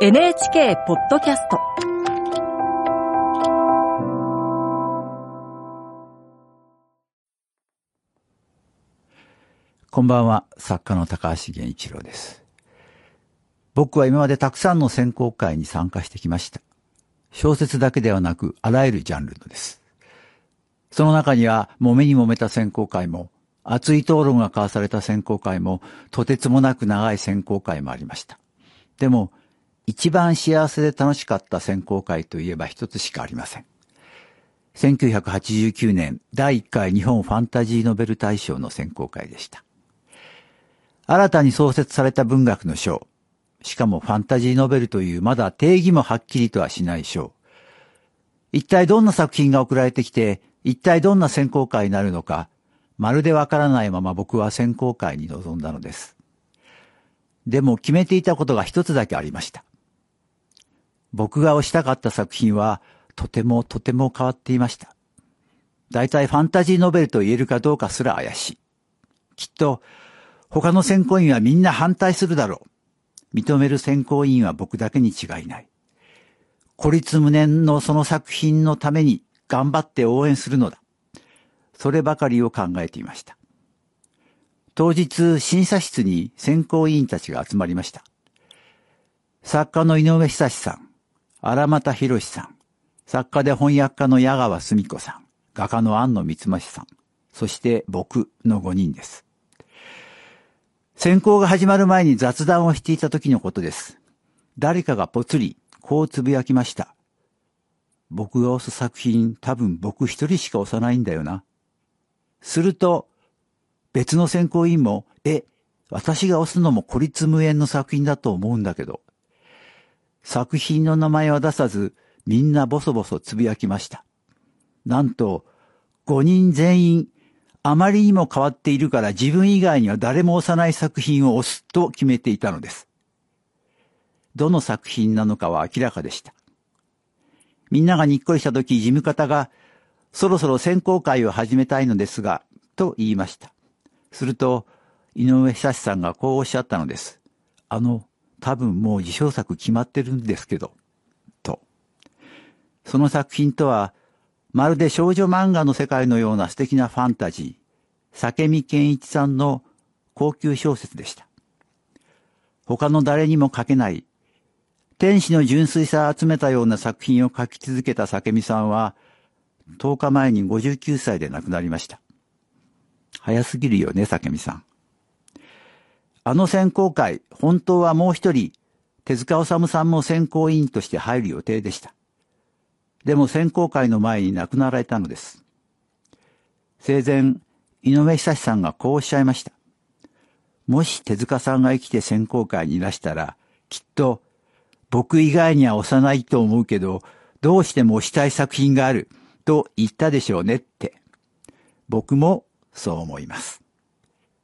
NHK ポッドキャストこんばんは、作家の高橋源一郎です。僕は今までたくさんの選考会に参加してきました。小説だけではなく、あらゆるジャンルのです。その中には、揉めに揉めた選考会も、熱い討論が交わされた選考会も、とてつもなく長い選考会もありました。でも、一番幸せで楽しかった選考会といえば一つしかありません。1989年第1回日本ファンタジーノベル大賞の選考会でした。新たに創設された文学の賞。しかもファンタジーノベルというまだ定義もはっきりとはしない賞。一体どんな作品が送られてきて、一体どんな選考会になるのか、まるでわからないまま僕は選考会に臨んだのです。でも決めていたことが一つだけありました。僕が推したかった作品は、とてもとても変わっていました。大体ファンタジーノベルと言えるかどうかすら怪しい。きっと、他の選考委員はみんな反対するだろう。認める選考委員は僕だけに違いない。孤立無念のその作品のために頑張って応援するのだ。そればかりを考えていました。当日、審査室に選考委員たちが集まりました。作家の井上久さん、荒俣博さん、作家で翻訳家の矢川澄子さん、画家の安野光正さん、そして僕の5人です。選考が始まる前に雑談をしていた時のことです。誰かがぽつり、こうつぶやきました。僕が推す作品、多分僕一人しか推さないんだよな。すると、別の選考委員も、え、私が推すのも孤立無縁の作品だと思うんだけど。作品の名前は出さず、みんなボソボソつぶやきました。なんと、5人全員、あまりにも変わっているから自分以外には誰も押さない作品を押すと決めていたのです。どの作品なのかは明らかでした。みんながにっこりした時、事務方が、そろそろ選考会を始めたいのですが、と言いました。すると、井上久志さんがこうおっしゃったのです。あの、多分もう受賞作決まってるんですけど、と。その作品とは、まるで少女漫画の世界のような素敵なファンタジー、酒見健一さんの高級小説でした。他の誰にも書けない、天使の純粋さを集めたような作品を書き続けた酒見さんは、10日前に59歳で亡くなりました。早すぎるよね、酒見さん。あの選考会、本当はもう一人、手塚治虫さんも選考委員として入る予定でした。でも選考会の前に亡くなられたのです。生前、井上久志さんがこうおっしゃいました。もし手塚さんが生きて選考会にいらしたら、きっと、僕以外には押さないと思うけど、どうしても押したい作品がある、と言ったでしょうねって。僕もそう思います。